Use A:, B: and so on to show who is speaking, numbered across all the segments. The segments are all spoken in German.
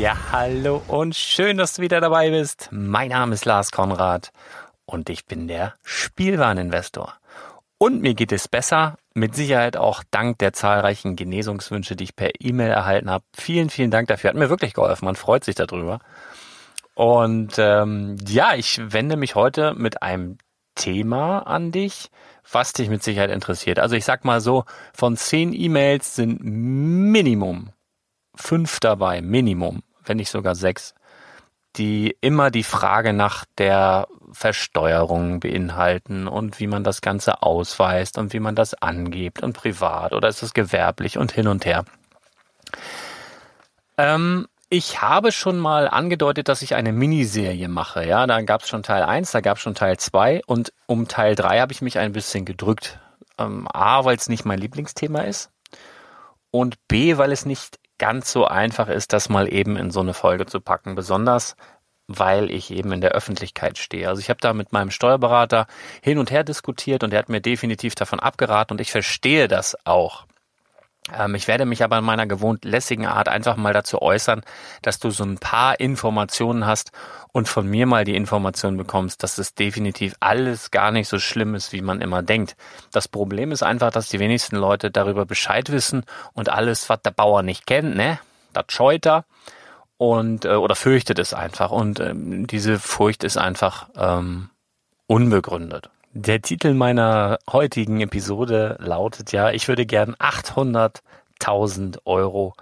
A: Ja, hallo und schön, dass du wieder dabei bist. Mein Name ist Lars Konrad und ich bin der Spielwareninvestor. Und mir geht es besser, mit Sicherheit auch dank der zahlreichen Genesungswünsche, die ich per E-Mail erhalten habe. Vielen, vielen Dank dafür. Hat mir wirklich geholfen. Man freut sich darüber. Und ähm, ja, ich wende mich heute mit einem Thema an dich, was dich mit Sicherheit interessiert. Also ich sag mal so, von zehn E-Mails sind Minimum fünf dabei, Minimum, wenn nicht sogar sechs, die immer die Frage nach der Versteuerung beinhalten und wie man das Ganze ausweist und wie man das angibt und privat oder ist es gewerblich und hin und her. Ähm, ich habe schon mal angedeutet, dass ich eine Miniserie mache. Ja, da gab es schon Teil 1, da gab es schon Teil 2 und um Teil 3 habe ich mich ein bisschen gedrückt. Ähm, A, weil es nicht mein Lieblingsthema ist und B, weil es nicht ganz so einfach ist, das mal eben in so eine Folge zu packen, besonders weil ich eben in der Öffentlichkeit stehe. Also ich habe da mit meinem Steuerberater hin und her diskutiert und er hat mir definitiv davon abgeraten und ich verstehe das auch. Ähm, ich werde mich aber in meiner gewohnt lässigen Art einfach mal dazu äußern, dass du so ein paar Informationen hast und von mir mal die Information bekommst, dass es definitiv alles gar nicht so schlimm ist, wie man immer denkt. Das Problem ist einfach, dass die wenigsten Leute darüber Bescheid wissen und alles, was der Bauer nicht kennt, ne, das scheut er und äh, oder fürchtet es einfach und ähm, diese Furcht ist einfach ähm, unbegründet.
B: Der Titel meiner heutigen Episode lautet ja, ich würde gern 800.000 Euro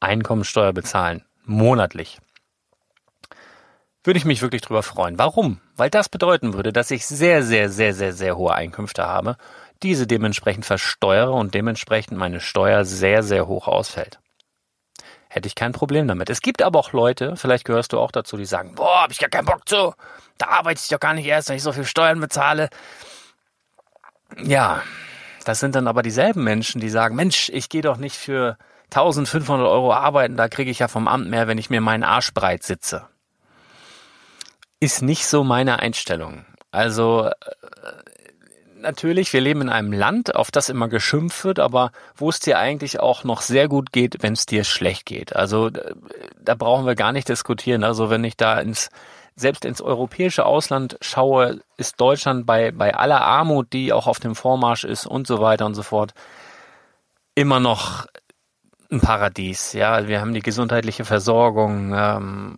B: Einkommensteuer bezahlen, monatlich. Würde ich mich wirklich drüber freuen. Warum? Weil das bedeuten würde, dass ich sehr, sehr, sehr, sehr, sehr hohe Einkünfte habe, diese dementsprechend versteuere und dementsprechend meine Steuer sehr, sehr hoch ausfällt. Hätte ich kein Problem damit. Es gibt aber auch Leute, vielleicht gehörst du auch dazu, die sagen, boah, hab ich gar keinen Bock zu. Da arbeite ich doch gar nicht erst, wenn ich so viel Steuern bezahle. Ja, das sind dann aber dieselben Menschen, die sagen, Mensch, ich gehe doch nicht für 1500 Euro arbeiten, da kriege ich ja vom Amt mehr, wenn ich mir meinen Arsch breit sitze. Ist nicht so meine Einstellung. Also äh, natürlich, wir leben in einem Land, auf das immer geschimpft wird, aber wo es dir eigentlich auch noch sehr gut geht, wenn es dir schlecht geht. Also da brauchen wir gar nicht diskutieren. Also wenn ich da ins selbst ins europäische Ausland schaue, ist Deutschland bei, bei aller Armut, die auch auf dem Vormarsch ist und so weiter und so fort, immer noch ein Paradies. Ja, wir haben die gesundheitliche Versorgung, ähm,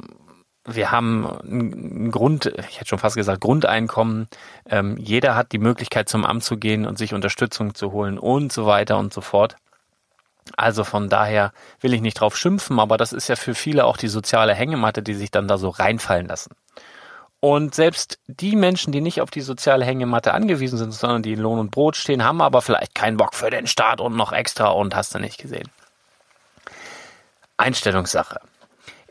B: wir haben ein Grund, ich hätte schon fast gesagt, Grundeinkommen. Ähm, jeder hat die Möglichkeit, zum Amt zu gehen und sich Unterstützung zu holen und so weiter und so fort. Also von daher will ich nicht drauf schimpfen, aber das ist ja für viele auch die soziale Hängematte, die sich dann da so reinfallen lassen. Und selbst die Menschen, die nicht auf die soziale Hängematte angewiesen sind, sondern die in Lohn und Brot stehen, haben aber vielleicht keinen Bock für den Staat und noch extra und hast du nicht gesehen. Einstellungssache.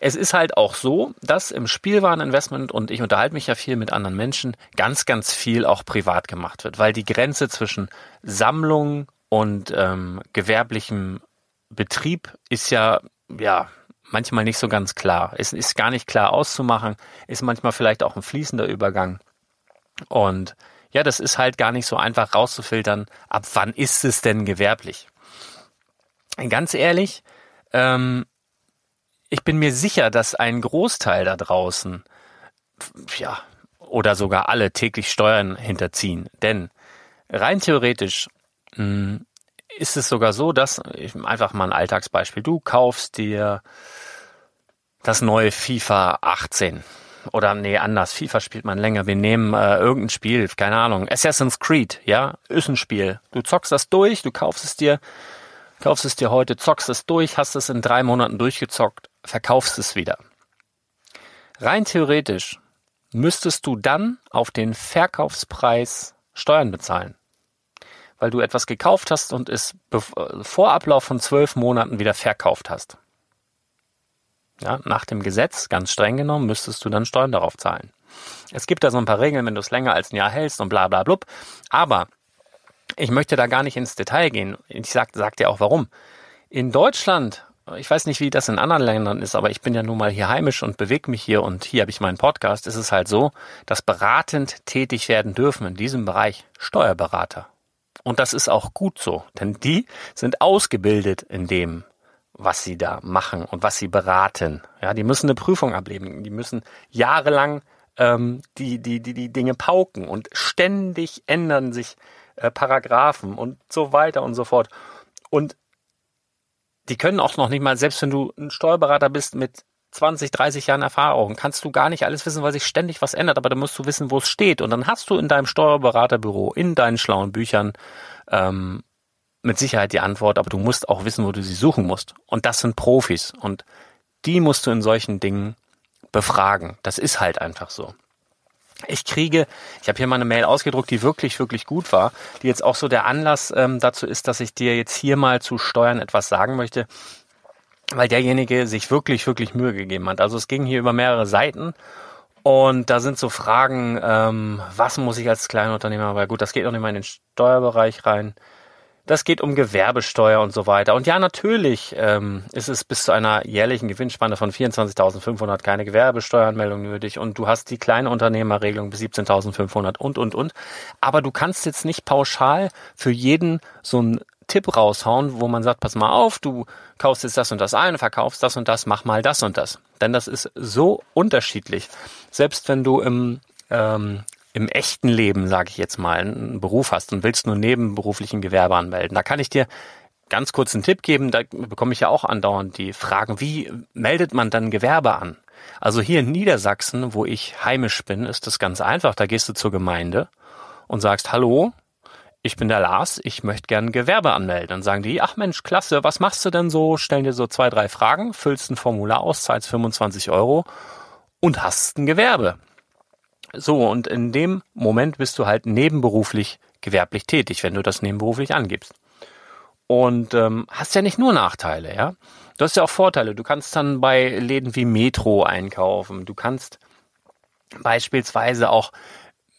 B: Es ist halt auch so, dass im Spielwareninvestment, und ich unterhalte mich ja viel mit anderen Menschen, ganz, ganz viel auch privat gemacht wird, weil die Grenze zwischen Sammlung und ähm, gewerblichem Betrieb ist ja, ja, manchmal nicht so ganz klar. Es ist gar nicht klar auszumachen, ist manchmal vielleicht auch ein fließender Übergang. Und ja, das ist halt gar nicht so einfach rauszufiltern, ab wann ist es denn gewerblich. Ganz ehrlich, ähm, ich bin mir sicher, dass ein Großteil da draußen, ja, oder sogar alle täglich Steuern hinterziehen. Denn rein theoretisch mh, hm, ist es sogar so, dass, einfach mal ein Alltagsbeispiel, du kaufst dir das neue FIFA 18. Oder nee, anders. FIFA spielt man länger. Wir nehmen äh, irgendein Spiel, keine Ahnung. Assassin's Creed, ja, ist ein Spiel. Du zockst das durch, du kaufst es dir, kaufst es dir heute, zockst es durch, hast es in drei Monaten durchgezockt verkaufst es wieder. Rein theoretisch müsstest du dann auf den Verkaufspreis Steuern bezahlen, weil du etwas gekauft hast und es vor Ablauf von zwölf Monaten wieder verkauft hast. Ja, nach dem Gesetz, ganz streng genommen, müsstest du dann Steuern darauf zahlen. Es gibt da so ein paar Regeln, wenn du es länger als ein Jahr hältst und bla bla blub. Aber ich möchte da gar nicht ins Detail gehen. Ich sag, sag dir auch warum. In Deutschland ich weiß nicht, wie das in anderen Ländern ist, aber ich bin ja nun mal hier heimisch und bewege mich hier und hier habe ich meinen Podcast. Es ist halt so, dass beratend tätig werden dürfen in diesem Bereich Steuerberater. Und das ist auch gut so, denn die sind ausgebildet in dem, was sie da machen und was sie beraten. Ja, die müssen eine Prüfung ablegen, die müssen jahrelang ähm, die, die, die, die Dinge pauken und ständig ändern sich äh, Paragraphen und so weiter und so fort. Und die können auch noch nicht mal, selbst wenn du ein Steuerberater bist mit 20, 30 Jahren Erfahrung, kannst du gar nicht alles wissen, weil sich ständig was ändert, aber dann musst du wissen, wo es steht. Und dann hast du in deinem Steuerberaterbüro, in deinen schlauen Büchern ähm, mit Sicherheit die Antwort, aber du musst auch wissen, wo du sie suchen musst. Und das sind Profis. Und die musst du in solchen Dingen befragen. Das ist halt einfach so. Ich kriege, ich habe hier mal eine Mail ausgedruckt, die wirklich, wirklich gut war, die jetzt auch so der Anlass ähm, dazu ist, dass ich dir jetzt hier mal zu Steuern etwas sagen möchte, weil derjenige sich wirklich, wirklich Mühe gegeben hat. Also es ging hier über mehrere Seiten und da sind so Fragen, ähm, was muss ich als Kleinunternehmer, weil gut, das geht auch nicht mal in den Steuerbereich rein. Das geht um Gewerbesteuer und so weiter. Und ja, natürlich ähm, ist es bis zu einer jährlichen Gewinnspanne von 24.500 keine Gewerbesteueranmeldung nötig und du hast die kleine Unternehmerregelung bis 17.500 und, und, und. Aber du kannst jetzt nicht pauschal für jeden so einen Tipp raushauen, wo man sagt, pass mal auf, du kaufst jetzt das und das ein, verkaufst das und das, mach mal das und das. Denn das ist so unterschiedlich. Selbst wenn du im ähm, im echten Leben, sage ich jetzt mal, einen Beruf hast und willst nur nebenberuflichen Gewerbe anmelden, da kann ich dir ganz kurz einen Tipp geben, da bekomme ich ja auch andauernd die Fragen, wie meldet man dann Gewerbe an? Also hier in Niedersachsen, wo ich heimisch bin, ist das ganz einfach. Da gehst du zur Gemeinde und sagst, hallo, ich bin der Lars, ich möchte gern Gewerbe anmelden. Dann sagen die, ach Mensch, klasse, was machst du denn so? Stellen dir so zwei, drei Fragen, füllst ein Formular aus, zahlst 25 Euro und hast ein Gewerbe. So, und in dem Moment bist du halt nebenberuflich gewerblich tätig, wenn du das nebenberuflich angibst. Und ähm, hast ja nicht nur Nachteile, ja. Du hast ja auch Vorteile. Du kannst dann bei Läden wie Metro einkaufen. Du kannst beispielsweise auch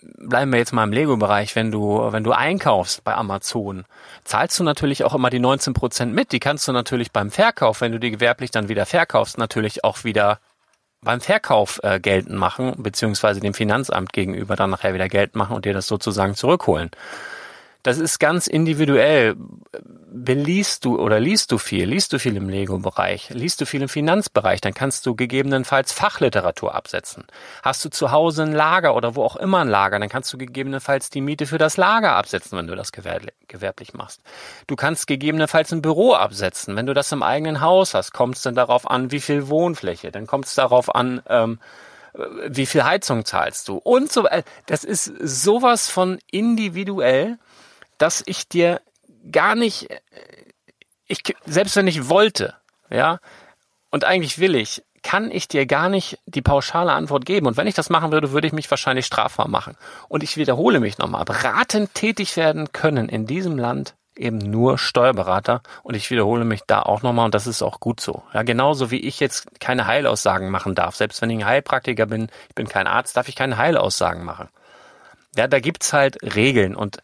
B: bleiben wir jetzt mal im Lego-Bereich, wenn du, wenn du einkaufst bei Amazon, zahlst du natürlich auch immer die 19 Prozent mit. Die kannst du natürlich beim Verkauf, wenn du die gewerblich dann wieder verkaufst, natürlich auch wieder beim Verkauf äh, geltend machen, beziehungsweise dem Finanzamt gegenüber dann nachher wieder Geld machen und dir das sozusagen zurückholen. Das ist ganz individuell. Beliest du oder liest du viel? Liest du viel im Lego-Bereich? Liest du viel im Finanzbereich? Dann kannst du gegebenenfalls Fachliteratur absetzen. Hast du zu Hause ein Lager oder wo auch immer ein Lager, dann kannst du gegebenenfalls die Miete für das Lager absetzen, wenn du das gewerblich machst. Du kannst gegebenenfalls ein Büro absetzen. Wenn du das im eigenen Haus hast, kommt es dann darauf an, wie viel Wohnfläche. Dann kommt es darauf an, ähm, wie viel Heizung zahlst du und so. Das ist sowas von individuell dass ich dir gar nicht, ich, selbst wenn ich wollte, ja, und eigentlich will ich, kann ich dir gar nicht die pauschale Antwort geben. Und wenn ich das machen würde, würde ich mich wahrscheinlich strafbar machen. Und ich wiederhole mich nochmal. Beratend tätig werden können in diesem Land eben nur Steuerberater. Und ich wiederhole mich da auch nochmal und das ist auch gut so. Ja, genauso wie ich jetzt keine Heilaussagen machen darf. Selbst wenn ich ein Heilpraktiker bin, ich bin kein Arzt, darf ich keine Heilaussagen machen. Ja, da gibt's halt Regeln und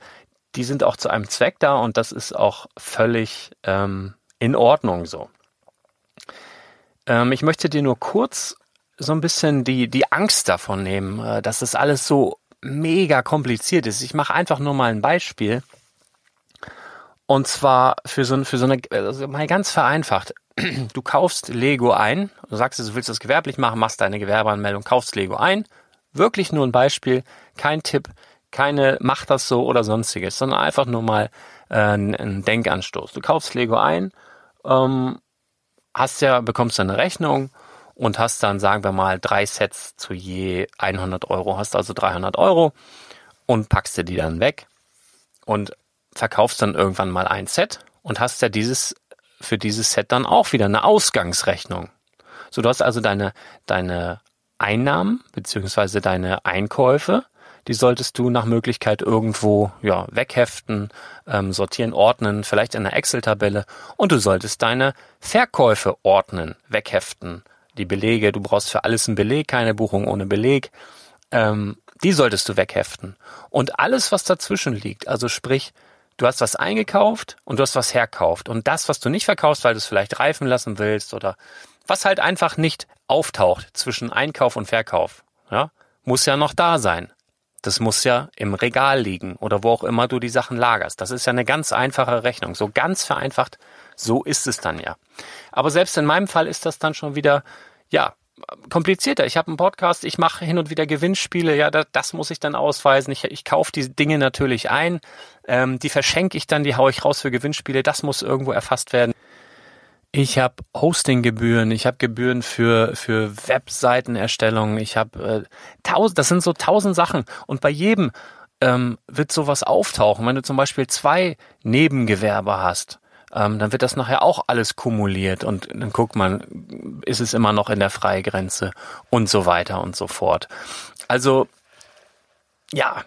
B: die sind auch zu einem Zweck da und das ist auch völlig ähm, in Ordnung so. Ähm, ich möchte dir nur kurz so ein bisschen die, die Angst davon nehmen, äh, dass das alles so mega kompliziert ist. Ich mache einfach nur mal ein Beispiel. Und zwar für so, für so eine, also mal ganz vereinfacht. Du kaufst Lego ein, du sagst, du willst das gewerblich machen, machst deine Gewerbeanmeldung, kaufst Lego ein. Wirklich nur ein Beispiel, kein Tipp keine mach das so oder sonstiges, sondern einfach nur mal äh, ein Denkanstoß. Du kaufst Lego ein, ähm, hast ja, bekommst dann eine Rechnung und hast dann, sagen wir mal, drei Sets zu je 100 Euro, hast also 300 Euro und packst dir die dann weg und verkaufst dann irgendwann mal ein Set und hast ja dieses, für dieses Set dann auch wieder eine Ausgangsrechnung. So, du hast also deine, deine Einnahmen beziehungsweise deine Einkäufe die solltest du nach Möglichkeit irgendwo ja, wegheften, ähm, sortieren, ordnen, vielleicht in einer Excel-Tabelle und du solltest deine Verkäufe ordnen, wegheften. Die Belege, du brauchst für alles einen Beleg, keine Buchung ohne Beleg. Ähm, die solltest du wegheften. Und alles, was dazwischen liegt, also sprich, du hast was eingekauft und du hast was herkauft. Und das, was du nicht verkaufst, weil du es vielleicht reifen lassen willst oder was halt einfach nicht auftaucht zwischen Einkauf und Verkauf, ja, muss ja noch da sein. Das muss ja im Regal liegen oder wo auch immer du die Sachen lagerst. Das ist ja eine ganz einfache Rechnung. So ganz vereinfacht, so ist es dann ja. Aber selbst in meinem Fall ist das dann schon wieder, ja, komplizierter. Ich habe einen Podcast, ich mache hin und wieder Gewinnspiele, ja, das, das muss ich dann ausweisen. Ich, ich kaufe die Dinge natürlich ein, ähm, die verschenke ich dann, die haue ich raus für Gewinnspiele, das muss irgendwo erfasst werden. Ich habe Hostinggebühren, ich habe Gebühren für für Webseitenerstellung, ich habe äh, tausend, das sind so tausend Sachen und bei jedem ähm, wird sowas auftauchen. Wenn du zum Beispiel zwei Nebengewerbe hast, ähm, dann wird das nachher auch alles kumuliert und dann guckt man, ist es immer noch in der Freigrenze und so weiter und so fort. Also ja,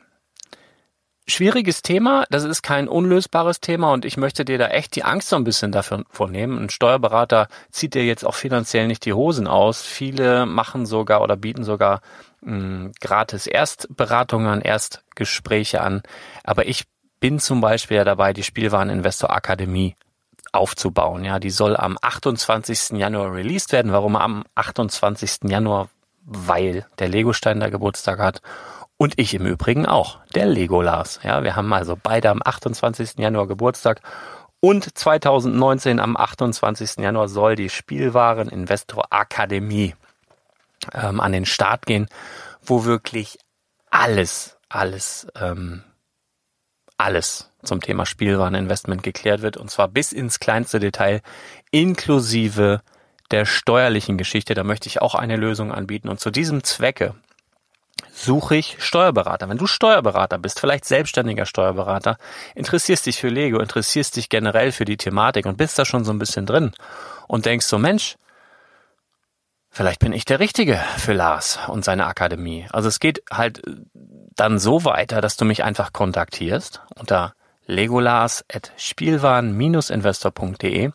B: schwieriges Thema, das ist kein unlösbares Thema und ich möchte dir da echt die Angst so ein bisschen davon vornehmen. Ein Steuerberater zieht dir jetzt auch finanziell nicht die Hosen aus. Viele machen sogar oder bieten sogar mh, hm, gratis Erstberatungen, Erstgespräche an. Aber ich bin zum Beispiel ja dabei, die Spielwareninvestor Akademie aufzubauen. Ja, die soll am 28. Januar released werden. Warum am 28. Januar? Weil der Legostein da Geburtstag hat und ich im Übrigen auch, der Legolas. Ja, wir haben also beide am 28. Januar Geburtstag und 2019 am 28. Januar soll die Spielwareninvestor Akademie ähm, an den Start gehen, wo wirklich alles, alles, ähm, alles zum Thema Spielwareninvestment geklärt wird und zwar bis ins kleinste Detail inklusive der steuerlichen Geschichte. Da möchte ich auch eine Lösung anbieten und zu diesem Zwecke suche ich Steuerberater. Wenn du Steuerberater bist, vielleicht selbstständiger Steuerberater, interessierst dich für Lego, interessierst dich generell für die Thematik und bist da schon so ein bisschen drin und denkst so, Mensch, vielleicht bin ich der Richtige für Lars und seine Akademie. Also es geht halt dann so weiter, dass du mich einfach kontaktierst unter legolas.spielwaren-investor.de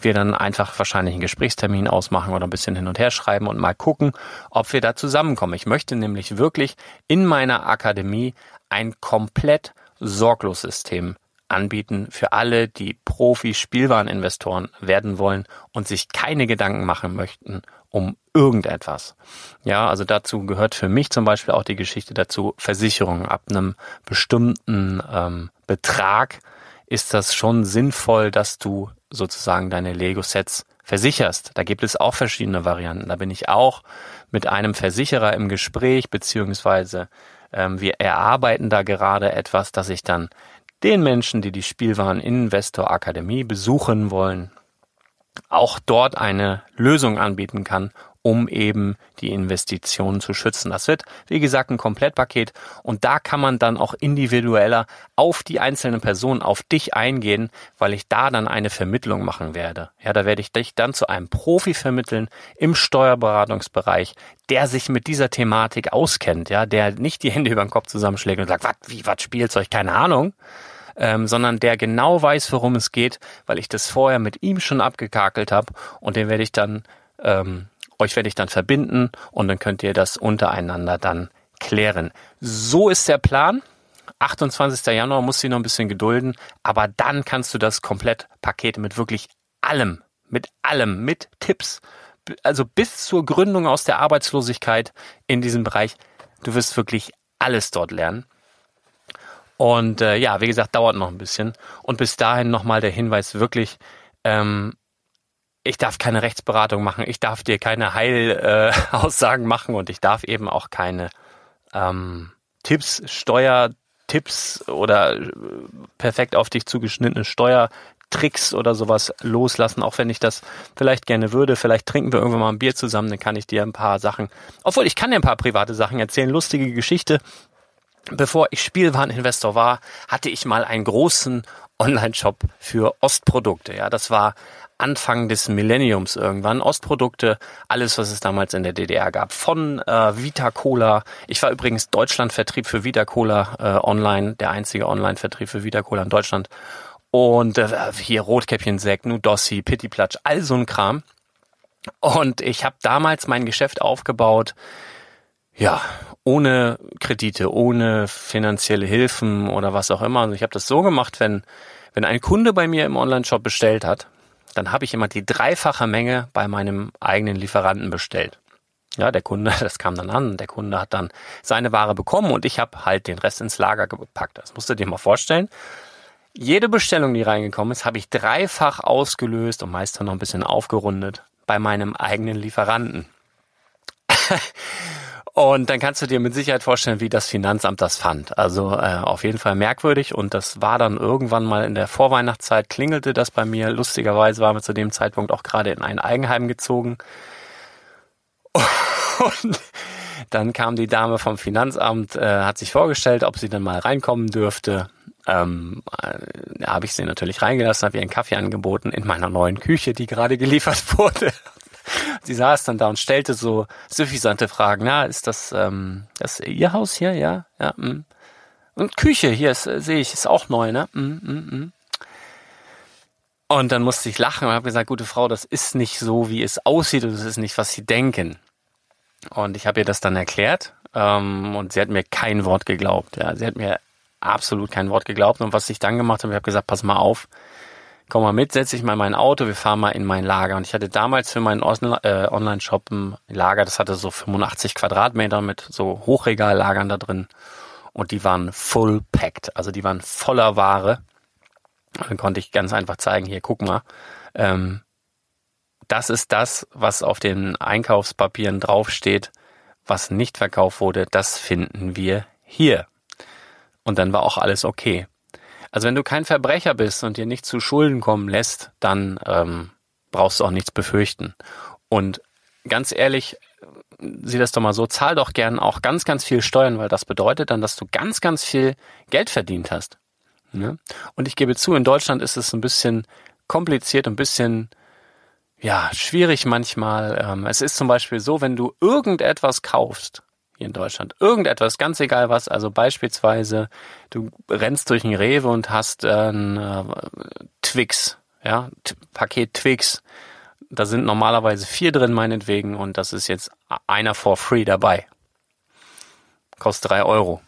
B: wir dann einfach wahrscheinlich einen Gesprächstermin ausmachen oder ein bisschen hin und her schreiben und mal gucken, ob wir da zusammenkommen. Ich möchte nämlich wirklich in meiner Akademie ein komplett sorglos System anbieten für alle, die Profi-Spielwareninvestoren werden wollen und sich keine Gedanken machen möchten um irgendetwas. Ja, also dazu gehört für mich zum Beispiel auch die Geschichte dazu, Versicherungen ab einem bestimmten ähm, Betrag ist das schon sinnvoll, dass du sozusagen deine Lego-Sets versicherst. Da gibt es auch verschiedene Varianten. Da bin ich auch mit einem Versicherer im Gespräch, beziehungsweise ähm, wir erarbeiten da gerade etwas, dass ich dann den Menschen, die die Spielwaren Investor Akademie besuchen wollen, auch dort eine Lösung anbieten kann, um eben die Investitionen zu schützen. Das wird, wie gesagt, ein Komplettpaket und da kann man dann auch individueller auf die einzelne Person, auf dich eingehen, weil ich da dann eine Vermittlung machen werde. Ja, da werde ich dich dann zu einem Profi vermitteln im Steuerberatungsbereich, der sich mit dieser Thematik auskennt, ja, der nicht die Hände über den Kopf zusammenschlägt und sagt, was, wie, was Spielzeug, keine Ahnung, ähm, sondern der genau weiß, worum es geht, weil ich das vorher mit ihm schon abgekakelt habe und den werde ich dann ähm, euch werde ich dann verbinden und dann könnt ihr das untereinander dann klären. So ist der Plan. 28. Januar musst du noch ein bisschen gedulden, aber dann kannst du das Komplettpaket mit wirklich allem, mit allem, mit Tipps, also bis zur Gründung aus der Arbeitslosigkeit in diesem Bereich, du wirst wirklich alles dort lernen. Und äh, ja, wie gesagt, dauert noch ein bisschen. Und bis dahin nochmal der Hinweis wirklich, ähm, ich darf keine Rechtsberatung machen, ich darf dir keine Heilaussagen äh, machen und ich darf eben auch keine ähm, Tipps, Steuertipps oder äh, perfekt auf dich zugeschnittene Steuertricks oder sowas loslassen, auch wenn ich das vielleicht gerne würde. Vielleicht trinken wir irgendwann mal ein Bier zusammen, dann kann ich dir ein paar Sachen, obwohl ich kann dir ein paar private Sachen erzählen, lustige Geschichte. Bevor ich Spielwareninvestor war, hatte ich mal einen großen Online-Shop für Ostprodukte. Ja, das war Anfang des Millenniums irgendwann. Ostprodukte, alles, was es damals in der DDR gab. Von äh, Vita Cola. Ich war übrigens Deutschlandvertrieb für Vita Cola äh, online, der einzige Online-Vertrieb für Vita Cola in Deutschland. Und äh, hier Rotkäppchen Sekt, Nudossi, Pittiplatsch, all so ein Kram. Und ich habe damals mein Geschäft aufgebaut, ja, ohne Kredite, ohne finanzielle Hilfen oder was auch immer. Also ich habe das so gemacht, wenn, wenn ein Kunde bei mir im Online-Shop bestellt hat, dann habe ich immer die dreifache Menge bei meinem eigenen Lieferanten bestellt. Ja, der Kunde, das kam dann an, der Kunde hat dann seine Ware bekommen und ich habe halt den Rest ins Lager gepackt. Das musst du dir mal vorstellen. Jede Bestellung, die reingekommen ist, habe ich dreifach ausgelöst und meist noch ein bisschen aufgerundet bei meinem eigenen Lieferanten. Und dann kannst du dir mit Sicherheit vorstellen, wie das Finanzamt das fand. Also äh, auf jeden Fall merkwürdig. Und das war dann irgendwann mal in der Vorweihnachtszeit, klingelte das bei mir. Lustigerweise waren wir zu dem Zeitpunkt auch gerade in ein Eigenheim gezogen. Und dann kam die Dame vom Finanzamt, äh, hat sich vorgestellt, ob sie dann mal reinkommen dürfte. Ähm, äh, habe ich sie natürlich reingelassen, habe ihr einen Kaffee angeboten in meiner neuen Küche, die gerade geliefert wurde. Sie saß dann da und stellte so suffisante Fragen. Na, ist das, ähm, das Ihr Haus hier? Ja, ja. Mh. Mm. Und Küche hier äh, sehe ich, ist auch neu, ne? Mm, mm, mm. Und dann musste ich lachen und habe gesagt, gute Frau, das ist nicht so, wie es aussieht und das ist nicht, was Sie denken. Und ich habe ihr das dann erklärt ähm, und sie hat mir kein Wort geglaubt. Ja, sie hat mir absolut kein Wort geglaubt. Und was ich dann gemacht habe, ich habe gesagt, pass mal auf, komm mal mit, setz dich mal in mein Auto, wir fahren mal in mein Lager. Und ich hatte damals für meinen äh, Online-Shop ein Lager, das hatte so 85 Quadratmeter mit so Hochregallagern da drin. Und die waren full packed, also die waren voller Ware. Und dann konnte ich ganz einfach zeigen, hier, guck mal, ähm, das ist das, was auf den Einkaufspapieren draufsteht, was nicht verkauft wurde, das finden wir hier. Und dann war auch alles okay. Also wenn du kein Verbrecher bist und dir nicht zu Schulden kommen lässt, dann ähm, brauchst du auch nichts befürchten. Und ganz ehrlich, sieh das doch mal so, zahl doch gern auch ganz, ganz viel Steuern, weil das bedeutet dann, dass du ganz, ganz viel Geld verdient hast. Ne? Und ich gebe zu, in Deutschland ist es ein bisschen kompliziert, ein bisschen ja, schwierig manchmal. Ähm, es ist zum Beispiel so, wenn du irgendetwas kaufst, hier in Deutschland, irgendetwas, ganz egal was, also beispielsweise, du rennst durch ein Rewe und hast ein äh, Twix, ja, T Paket Twix, da sind normalerweise vier drin meinetwegen und das ist jetzt einer for free dabei. Kostet drei Euro.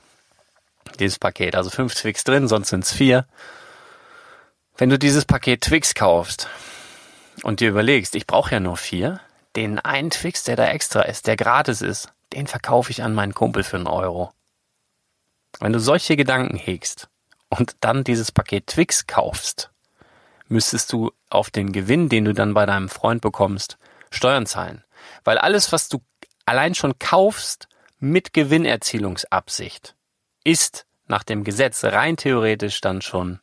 B: Dieses Paket, also fünf Twix drin, sonst sind es vier. Wenn du dieses Paket Twix kaufst und dir überlegst, ich brauche ja nur vier, den einen Twix, der da extra ist, der gratis ist, den verkaufe ich an meinen Kumpel für einen Euro. Wenn du solche Gedanken hegst und dann dieses Paket Twix kaufst, müsstest du auf den Gewinn, den du dann bei deinem Freund bekommst, Steuern zahlen. Weil alles, was du allein schon kaufst mit Gewinnerzielungsabsicht, ist nach dem Gesetz rein theoretisch dann schon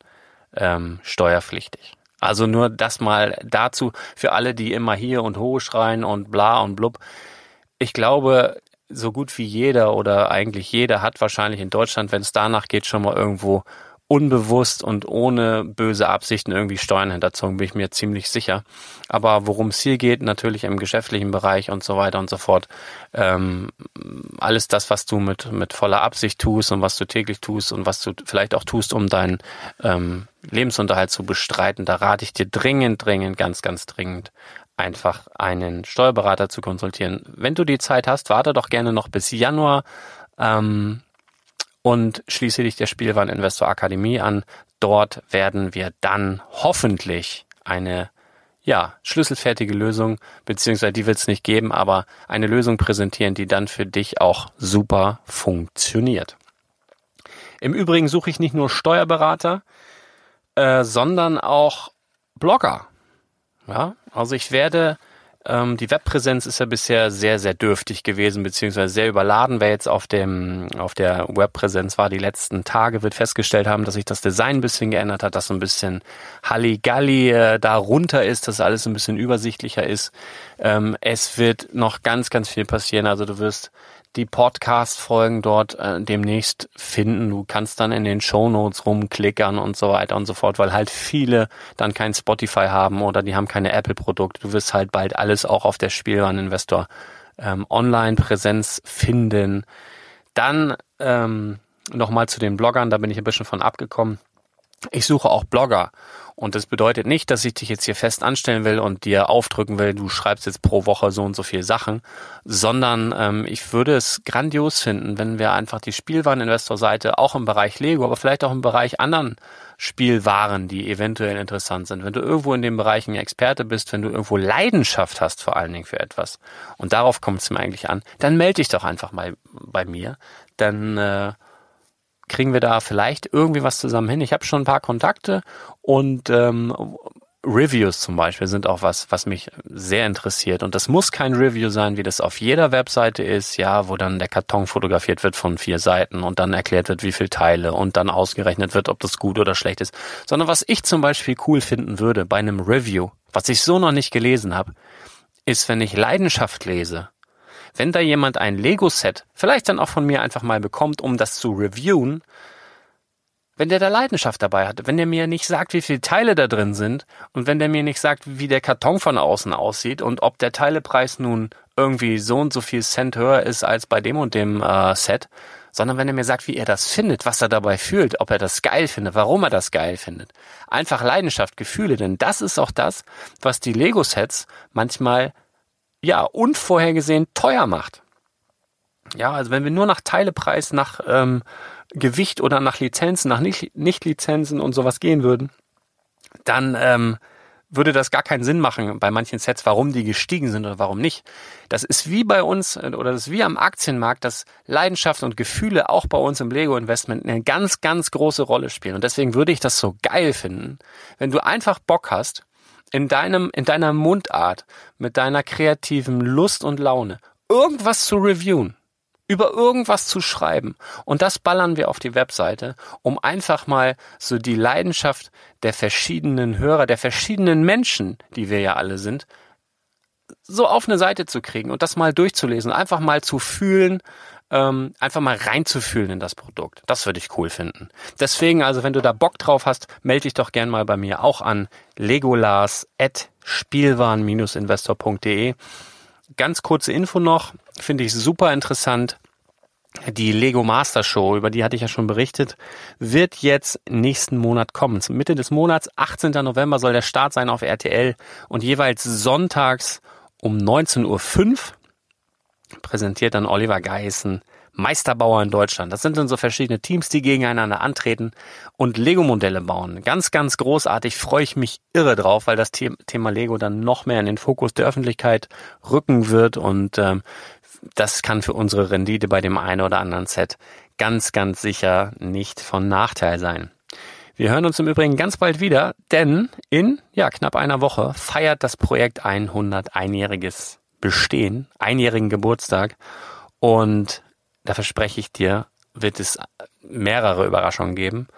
B: ähm, steuerpflichtig. Also nur das mal dazu für alle, die immer hier und ho schreien und bla und blub. Ich glaube, so gut wie jeder oder eigentlich jeder hat wahrscheinlich in Deutschland, wenn es danach geht, schon mal irgendwo unbewusst und ohne böse Absichten irgendwie Steuern hinterzogen, bin ich mir ziemlich sicher. Aber worum es hier geht, natürlich im geschäftlichen Bereich und so weiter und so fort, ähm, alles das, was du mit, mit voller Absicht tust und was du täglich tust und was du vielleicht auch tust, um deinen ähm, Lebensunterhalt zu bestreiten, da rate ich dir dringend, dringend, ganz, ganz dringend, einfach einen Steuerberater zu konsultieren. Wenn du die Zeit hast, warte doch gerne noch bis Januar. Ähm, und schließe dich der Spielwareninvestor Akademie an. Dort werden wir dann hoffentlich eine ja, schlüsselfertige Lösung, beziehungsweise die wird es nicht geben, aber eine Lösung präsentieren, die dann für dich auch super funktioniert. Im Übrigen suche ich nicht nur Steuerberater, äh, sondern auch Blogger. Ja, also ich werde ähm, die Webpräsenz ist ja bisher sehr, sehr dürftig gewesen, beziehungsweise sehr überladen. Wer jetzt auf dem, auf der Webpräsenz war, die letzten Tage, wird festgestellt haben, dass sich das Design ein bisschen geändert hat, dass so ein bisschen Halligalli äh, da runter ist, dass alles ein bisschen übersichtlicher ist. Ähm, es wird noch ganz, ganz viel passieren. Also du wirst die Podcast-Folgen dort äh, demnächst finden. Du kannst dann in den Show Notes rumklickern und so weiter und so fort, weil halt viele dann kein Spotify haben oder die haben keine Apple-Produkte. Du wirst halt bald alles auch auf der Spielwareninvestor ähm, Online-Präsenz finden. Dann ähm, nochmal zu den Bloggern, da bin ich ein bisschen von abgekommen. Ich suche auch Blogger und das bedeutet nicht, dass ich dich jetzt hier fest anstellen will und dir aufdrücken will, du schreibst jetzt pro Woche so und so viel Sachen, sondern ähm, ich würde es grandios finden, wenn wir einfach die Spielwareninvestor-Seite auch im Bereich Lego, aber vielleicht auch im Bereich anderen Spielwaren, die eventuell interessant sind. Wenn du irgendwo in dem Bereich ein Experte bist, wenn du irgendwo Leidenschaft hast vor allen Dingen für etwas und darauf kommt es mir eigentlich an, dann melde dich doch einfach mal bei mir. Dann äh, kriegen wir da vielleicht irgendwie was zusammen hin. Ich habe schon ein paar Kontakte und ähm, Reviews zum Beispiel sind auch was, was mich sehr interessiert. Und das muss kein Review sein, wie das auf jeder Webseite ist, ja, wo dann der Karton fotografiert wird von vier Seiten und dann erklärt wird, wie viel Teile und dann ausgerechnet wird, ob das gut oder schlecht ist. Sondern was ich zum Beispiel cool finden würde bei einem Review, was ich so noch nicht gelesen habe, ist, wenn ich Leidenschaft lese wenn da jemand ein Lego-Set, vielleicht dann auch von mir einfach mal bekommt, um das zu reviewen, wenn der da Leidenschaft dabei hat, wenn der mir nicht sagt, wie viele Teile da drin sind und wenn der mir nicht sagt, wie der Karton von außen aussieht und ob der Teilepreis nun irgendwie so und so viel Cent höher ist als bei dem und dem äh, Set, sondern wenn er mir sagt, wie er das findet, was er dabei fühlt, ob er das geil findet, warum er das geil findet. Einfach Leidenschaft, Gefühle, denn das ist auch das, was die Lego-Sets manchmal ja, unvorhergesehen teuer macht. Ja, also wenn wir nur nach Teilepreis, nach ähm, Gewicht oder nach Lizenzen, nach Nicht-Lizenzen und sowas gehen würden, dann ähm, würde das gar keinen Sinn machen bei manchen Sets, warum die gestiegen sind oder warum nicht. Das ist wie bei uns äh, oder das ist wie am Aktienmarkt, dass Leidenschaft und Gefühle auch bei uns im Lego-Investment eine ganz, ganz große Rolle spielen. Und deswegen würde ich das so geil finden, wenn du einfach Bock hast, in deinem, in deiner Mundart, mit deiner kreativen Lust und Laune, irgendwas zu reviewen, über irgendwas zu schreiben. Und das ballern wir auf die Webseite, um einfach mal so die Leidenschaft der verschiedenen Hörer, der verschiedenen Menschen, die wir ja alle sind, so auf eine Seite zu kriegen und das mal durchzulesen, einfach mal zu fühlen, ähm, einfach mal reinzufühlen in das Produkt. Das würde ich cool finden. Deswegen, also wenn du da Bock drauf hast, melde dich doch gern mal bei mir auch an legolas.spielwaren-investor.de. Ganz kurze Info noch, finde ich super interessant. Die Lego Master Show, über die hatte ich ja schon berichtet, wird jetzt nächsten Monat kommen. Mitte des Monats, 18. November soll der Start sein auf RTL und jeweils sonntags um 19.05 Uhr präsentiert dann Oliver Geißen Meisterbauer in Deutschland. Das sind dann so verschiedene Teams, die gegeneinander antreten und Lego-Modelle bauen. Ganz, ganz großartig, freue ich mich irre drauf, weil das Thema Lego dann noch mehr in den Fokus der Öffentlichkeit rücken wird und ähm, das kann für unsere Rendite bei dem einen oder anderen Set ganz, ganz sicher nicht von Nachteil sein. Wir hören uns im Übrigen ganz bald wieder, denn in ja, knapp einer Woche feiert das Projekt 100 einjähriges Bestehen, einjährigen Geburtstag. Und da verspreche ich dir, wird es mehrere Überraschungen geben.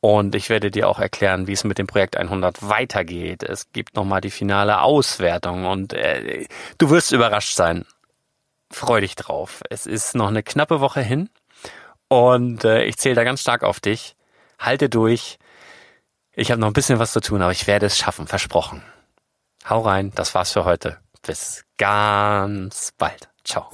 B: Und ich werde dir auch erklären, wie es mit dem Projekt 100 weitergeht. Es gibt nochmal die finale Auswertung und äh, du wirst überrascht sein. Freu dich drauf. Es ist noch eine knappe Woche hin und äh, ich zähle da ganz stark auf dich. Halte durch. Ich habe noch ein bisschen was zu tun, aber ich werde es schaffen, versprochen. Hau rein, das war's für heute. Bis ganz bald. Ciao.